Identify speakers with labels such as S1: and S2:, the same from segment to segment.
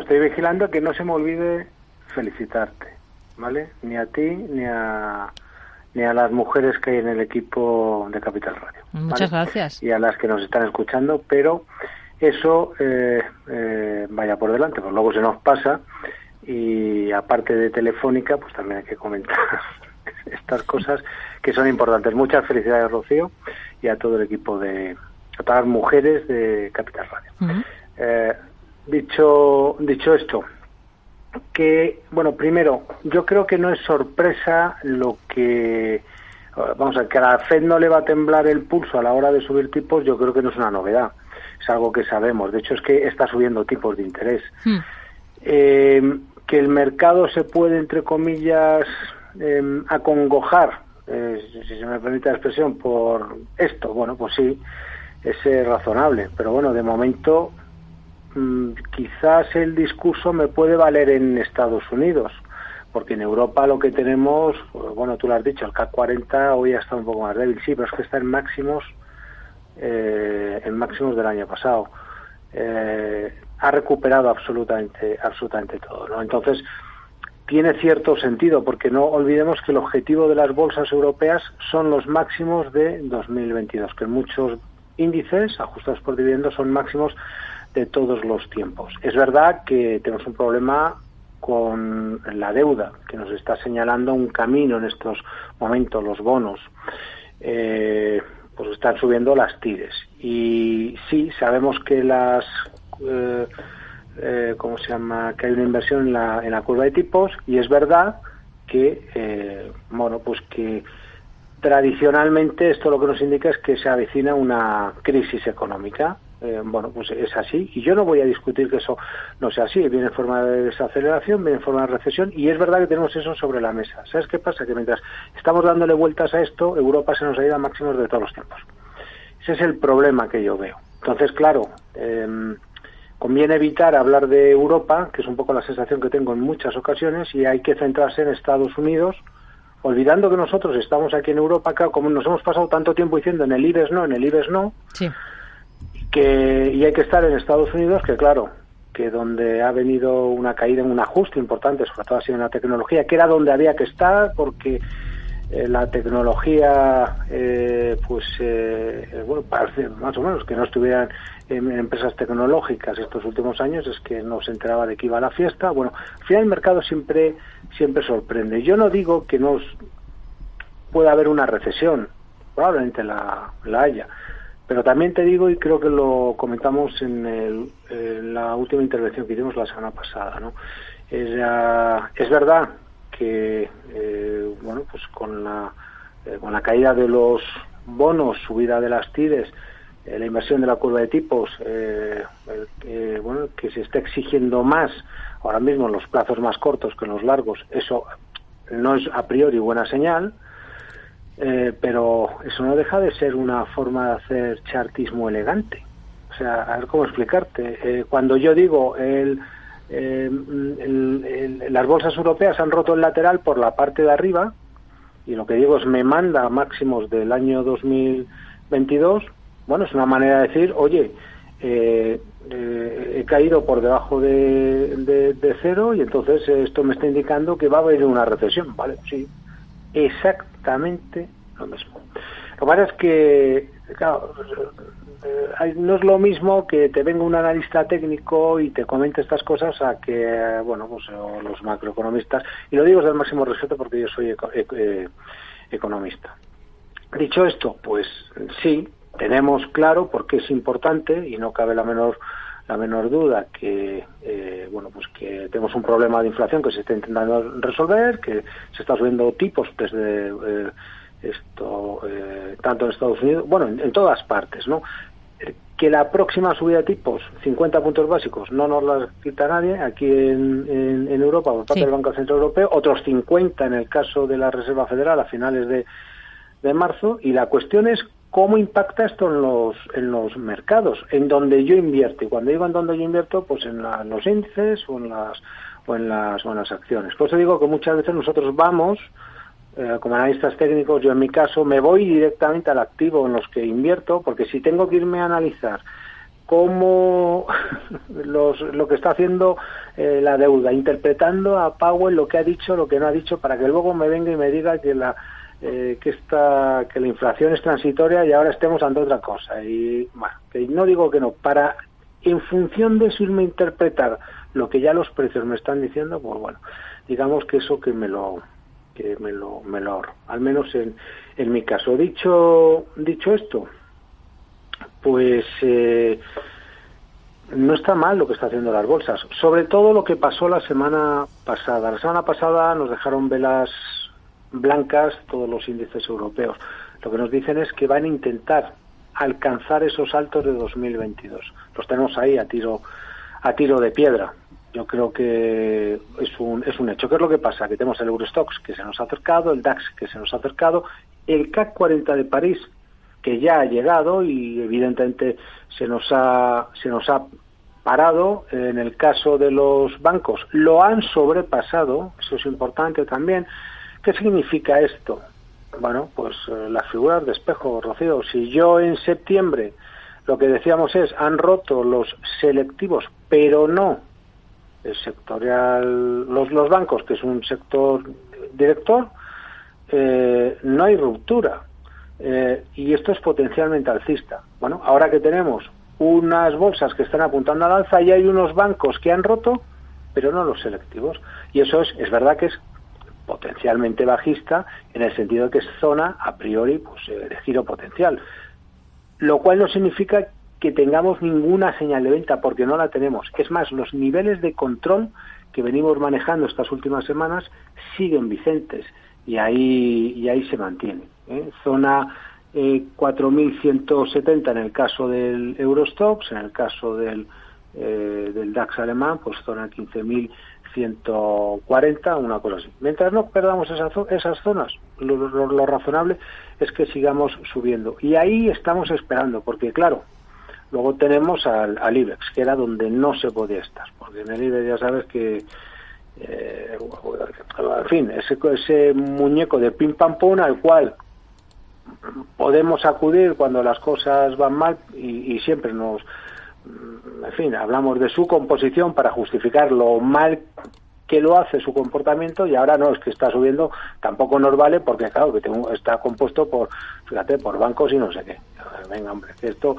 S1: estoy vigilando que no se me olvide felicitarte, ¿vale? Ni a ti ni a ni a las mujeres que hay en el equipo de Capital Radio.
S2: Muchas gracias.
S1: Y a las que nos están escuchando, pero eso eh, eh, vaya por delante, pues luego se nos pasa y aparte de Telefónica, pues también hay que comentar estas cosas que son importantes. Muchas felicidades, Rocío, y a todo el equipo de, a todas las mujeres de Capital Radio. Eh, dicho, dicho esto, que, bueno, primero, yo creo que no es sorpresa lo que, vamos a ver, que a la FED no le va a temblar el pulso a la hora de subir tipos, yo creo que no es una novedad, es algo que sabemos, de hecho es que está subiendo tipos de interés. Hmm. Eh, que el mercado se puede, entre comillas, eh, acongojar, eh, si se me permite la expresión, por esto, bueno, pues sí, es razonable, pero bueno, de momento quizás el discurso me puede valer en Estados Unidos, porque en Europa lo que tenemos, bueno, tú lo has dicho, el CAC 40 hoy estado un poco más débil, sí, pero es que está en máximos, eh, en máximos del año pasado. Eh, ha recuperado absolutamente, absolutamente todo, ¿no? Entonces, tiene cierto sentido, porque no olvidemos que el objetivo de las bolsas europeas son los máximos de 2022, que muchos índices ajustados por dividendos son máximos de todos los tiempos. Es verdad que tenemos un problema con la deuda, que nos está señalando un camino en estos momentos, los bonos. Eh, pues están subiendo las tires. Y sí, sabemos que las. Eh, eh, ¿Cómo se llama? Que hay una inversión en la, en la curva de tipos, y es verdad que, eh, bueno, pues que tradicionalmente esto lo que nos indica es que se avecina una crisis económica eh, bueno, pues es así. Y yo no voy a discutir que eso no sea así. Viene en forma de desaceleración, viene en forma de recesión, y es verdad que tenemos eso sobre la mesa. ¿Sabes qué pasa? Que mientras estamos dándole vueltas a esto, Europa se nos ha ido a máximos de todos los tiempos. Ese es el problema que yo veo. Entonces, claro, em, conviene evitar hablar de Europa, que es un poco la sensación que tengo en muchas ocasiones, y hay que centrarse en Estados Unidos, olvidando que nosotros estamos aquí en Europa, como nos hemos pasado tanto tiempo diciendo en el IBES no, en el IBES no, que y hay que estar en Estados Unidos que claro que donde ha venido una caída en un ajuste importante sobre todo así en la tecnología que era donde había que estar porque eh, la tecnología eh, pues eh, bueno parece más o menos que no estuvieran en, empresas tecnológicas estos últimos años es que no se enteraba de que iba a la fiesta. Bueno al final el mercado siempre siempre sorprende. Yo no digo que nos pueda haber una recesión probablemente la, la haya pero también te digo, y creo que lo comentamos en, la última intervención que hicimos la semana pasada, ¿no? Es, es verdad que, eh, bueno, pues con la, eh, con la caída de los bonos, subida de las TIDES, eh, la inversión de la curva de tipos, bueno, que se está exigiendo más ahora mismo en los plazos más cortos que en los largos, eso no es a priori buena señal, eh, pero eso no deja de ser una forma de hacer chartismo elegante. O sea, a ver cómo explicarte. Eh, cuando yo digo el, eh, las bolsas europeas han roto el lateral por la parte de arriba, y lo que digo es me manda máximos del año 2022, bueno, es una manera de decir, oye, he caído por debajo de, de, cero y entonces esto me está indicando que va a haber una recesión, ¿vale? Sí, exactamente lo mismo. Lo que pasa es que, claro, eh, no es lo mismo que te venga un analista técnico y te comente estas cosas a que, bueno, pues los macroeconomistas, y lo digo desde el máximo respeto porque yo soy eh, economista. Dicho esto, pues sí, tenemos claro por qué es importante y no cabe la menor la menor duda que eh, bueno pues que tenemos un problema de inflación que se está intentando resolver que se está subiendo tipos desde eh, esto eh, tanto en Estados Unidos bueno en, todas partes no que la próxima subida de tipos 50 puntos básicos no nos la quita nadie aquí en, en, Europa por parte del Banco Central Europeo otros 50 en el caso de la Reserva Federal a finales de, de marzo y la cuestión es ¿Cómo impacta esto en los, en los mercados? En donde yo invierto. Y cuando digo en donde yo invierto, pues en los índices o en las, o en las, o las acciones. Por eso digo que muchas veces nosotros vamos, eh, como analistas técnicos, yo en mi caso me voy directamente al activo en los que invierto, porque si tengo que irme a analizar cómo los, lo que está haciendo eh, la deuda, interpretando a Powell lo que ha dicho, lo que no ha dicho, para que luego me venga y me diga que la eh, que esta que la inflación es transitoria y ahora estemos ante otra cosa. Y bueno, que no digo que no, para en función de eso irme a interpretar lo que ya los precios me están diciendo, pues bueno, digamos que eso que me lo que me lo me lo ahorro, al menos en, en mi caso. Dicho dicho esto, pues eh, no está mal lo que está haciendo las bolsas. Sobre todo lo que pasó la semana pasada. La semana pasada nos dejaron velas blancas todos los índices europeos. Lo que nos dicen es que van a intentar alcanzar esos altos de 2022. Los tenemos ahí a tiro a tiro de piedra. Yo creo que es un, es un hecho. ¿Qué es lo que pasa? Que tenemos el Eurostox que se nos ha acercado, el DAX que se nos ha acercado, el CAC 40 de París que ya ha llegado y evidentemente se nos ha, se nos ha parado. En el caso de los bancos lo han sobrepasado, eso es importante también. ¿Qué significa esto? Bueno, pues eh, las figuras de espejo, Rocío. Si yo en septiembre lo que decíamos es han roto los selectivos, pero no el sectorial, los, los bancos, que es un sector director, eh, no hay ruptura. Eh, y esto es potencialmente alcista. Bueno, ahora que tenemos unas bolsas que están apuntando al alza y hay unos bancos que han roto, pero no los selectivos. Y eso es, es verdad que es potencialmente bajista en el sentido de que es zona a priori pues, eh, de giro potencial. Lo cual no significa que tengamos ninguna señal de venta, porque no la tenemos. Es más, los niveles de control que venimos manejando estas últimas semanas siguen vicentes y ahí, y ahí se mantiene. ¿eh? Zona eh, 4.170 en el caso del Eurostox, en el caso del, eh, del DAX alemán, pues zona 15.140, una cosa así. Mientras no perdamos esas, esas zonas, lo, lo, razonable es que sigamos subiendo. Y ahí estamos esperando, porque claro, luego tenemos al, al IBEX, que era donde no se podía estar, porque en el IBEX ya sabes que eh, en fin, ese, ese muñeco de pim pam pum al cual podemos acudir cuando las cosas van mal y, y, siempre nos, en fin, hablamos de su composición para justificar lo mal que lo hace su comportamiento y ahora no es que está subiendo tampoco nos vale porque claro que tengo, está compuesto por fíjate por bancos y no sé qué venga hombre esto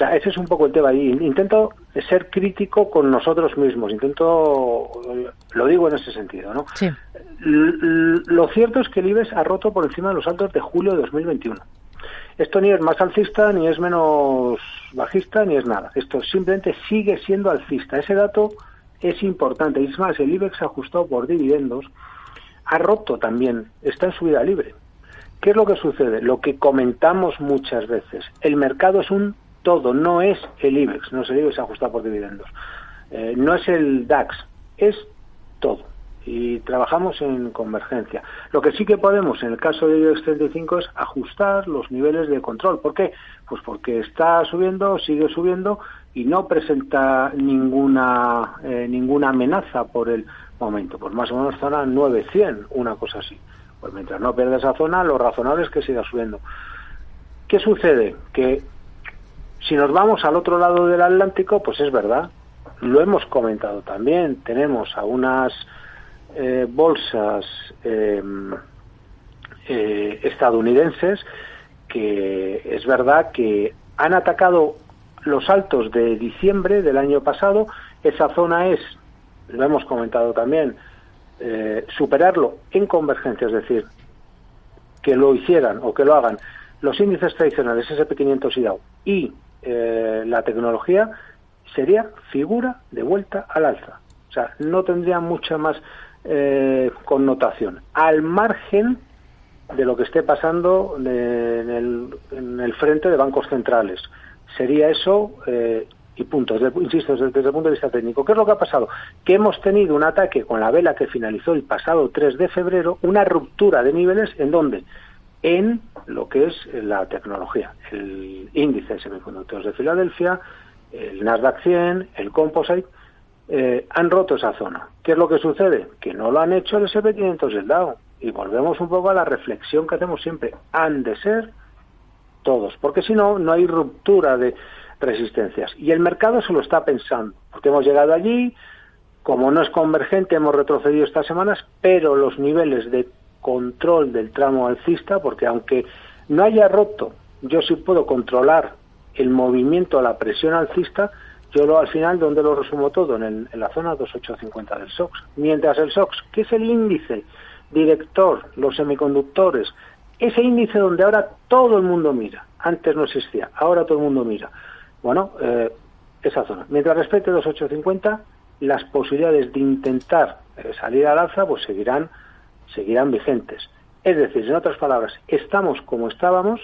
S1: sea, ese es un poco el tema. Y intento ser crítico con nosotros mismos. Intento, lo digo en ese sentido, ¿no?
S2: Sí.
S1: Lo cierto es que el IBEX ha roto por encima de los altos de julio de 2021. Esto ni es más alcista, ni es menos bajista, ni es nada. Esto simplemente sigue siendo alcista. Ese dato es importante. Y es más, el IBEX ajustado por dividendos ha roto también, está en subida libre. ¿Qué es lo que sucede? Lo que comentamos muchas veces. El mercado es un todo, no es el IBEX, no es el IBEX ajustado por dividendos, eh, no es el DAX, es todo. Y trabajamos en convergencia. Lo que sí que podemos, en el caso de IBEX 35, es ajustar los niveles de control. ¿Por qué? Pues porque está subiendo, sigue subiendo y no presenta ninguna, eh, ninguna amenaza por el momento. Pues más o menos zona 900, una cosa así. Pues mientras no pierda esa zona, lo razonable es que siga subiendo. ¿Qué sucede? Que si nos vamos al otro lado del Atlántico, pues es verdad, lo hemos comentado también, tenemos a unas eh, bolsas eh, eh, estadounidenses que es verdad que han atacado los altos de diciembre del año pasado, esa zona es, lo hemos comentado también, eh, superarlo en convergencia, es decir, que lo hicieran o que lo hagan los índices tradicionales SP500 y Dow y eh, la tecnología sería figura de vuelta al alza. O sea, no tendría mucha más eh, connotación. Al margen de lo que esté pasando en, el, en, el, frente de bancos centrales. Sería eso eh, y punto. Desde, insisto, desde, desde, el punto de vista técnico. ¿Qué es lo que ha pasado? Que hemos tenido un ataque con la vela que finalizó el pasado 3 de febrero, una ruptura de niveles en donde en lo que es la tecnología. El índice de semiconductores de Filadelfia, el Nasdaq 100, el Composite, eh, han roto esa zona. ¿Qué es lo que sucede? Que no lo han hecho el SP500 y el Dow. Y volvemos un poco a la reflexión que hacemos siempre. Han de ser todos, porque si no, no hay ruptura de, resistencias. Y el mercado se lo está pensando, porque hemos llegado allí, como no es convergente, hemos retrocedido estas semanas, pero los niveles de control del tramo alcista, porque aunque no haya roto, yo sí puedo controlar el movimiento, la presión alcista, yo lo, al final, ¿dónde lo resumo todo? En, la zona 2850 del SOX. Mientras el SOX, que es el índice director, los semiconductores, ese índice donde ahora todo el mundo mira, antes no existía, ahora todo el mundo mira. Bueno, eh, esa zona. Mientras respete 2850, las posibilidades de intentar eh, salir al alza pues seguirán, seguirán vigentes. Es decir, en otras palabras, estamos como estábamos,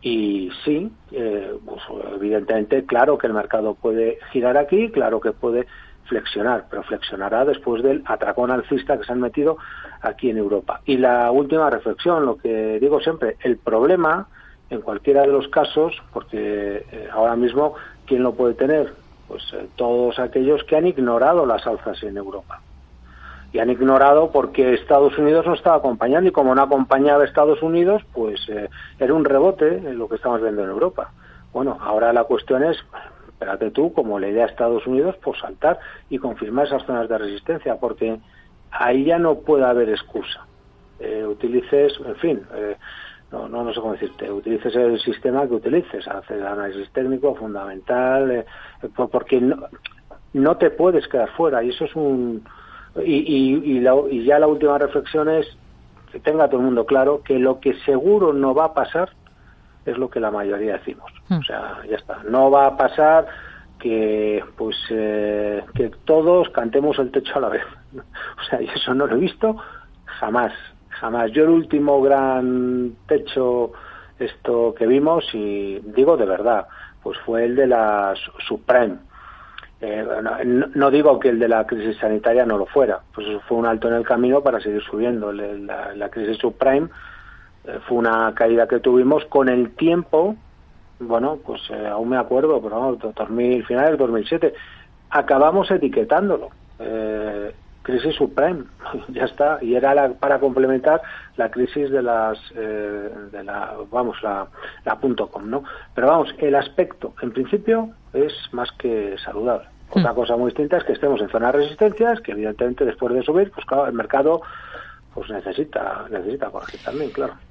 S1: y sí, eh, pues, evidentemente, claro que el mercado puede girar aquí, claro que puede flexionar, pero flexionará después del atracón alcista que se han metido aquí en Europa. Y la última reflexión, lo que digo siempre, el problema en cualquiera de los casos, porque eh, ahora mismo, ¿quién lo puede tener? Pues eh, todos aquellos que han ignorado las alzas en Europa y han ignorado porque Estados Unidos no estaba acompañando y como no acompañaba Estados Unidos, pues eh, era un rebote lo que estamos viendo en Europa. Bueno, ahora la cuestión es, espérate tú, como le idea a Estados Unidos, por saltar y confirmar esas zonas de resistencia, porque ahí ya no puede haber excusa. Eh, utilices, en fin, eh, no, no, no sé cómo decirte, utilices el sistema que utilices, haces análisis técnico fundamental, porque no, no te puedes quedar fuera y eso es un y, y, ya la última reflexión es que tenga todo el mundo claro que lo que seguro no va a pasar es lo que la mayoría decimos. Hmm. O sea, ya está. No va a pasar que pues eh, que todos cantemos el techo a la vez. o sea, y eso no lo he visto jamás, jamás. Yo el último gran techo esto que vimos y digo de verdad, pues fue el de la Supreme eh, no, digo que el de la crisis sanitaria no lo fuera, pues eso fue un alto en el camino para seguir subiendo. La, crisis subprime eh, fue una caída que tuvimos con el tiempo, bueno, pues eh, aún me acuerdo, pero no, 2000, finales del 2007, acabamos etiquetándolo. Crisis subprime, ya está, y era la, para complementar la crisis de las, de la, vamos, la, la punto .com, ¿no? Pero vamos, el aspecto, en principio, es más que saludable. Otra hmm. cosa muy distinta es que estemos en zonas de resistencias, que evidentemente después de subir, pues claro, el mercado pues necesita, necesita corregir también, claro.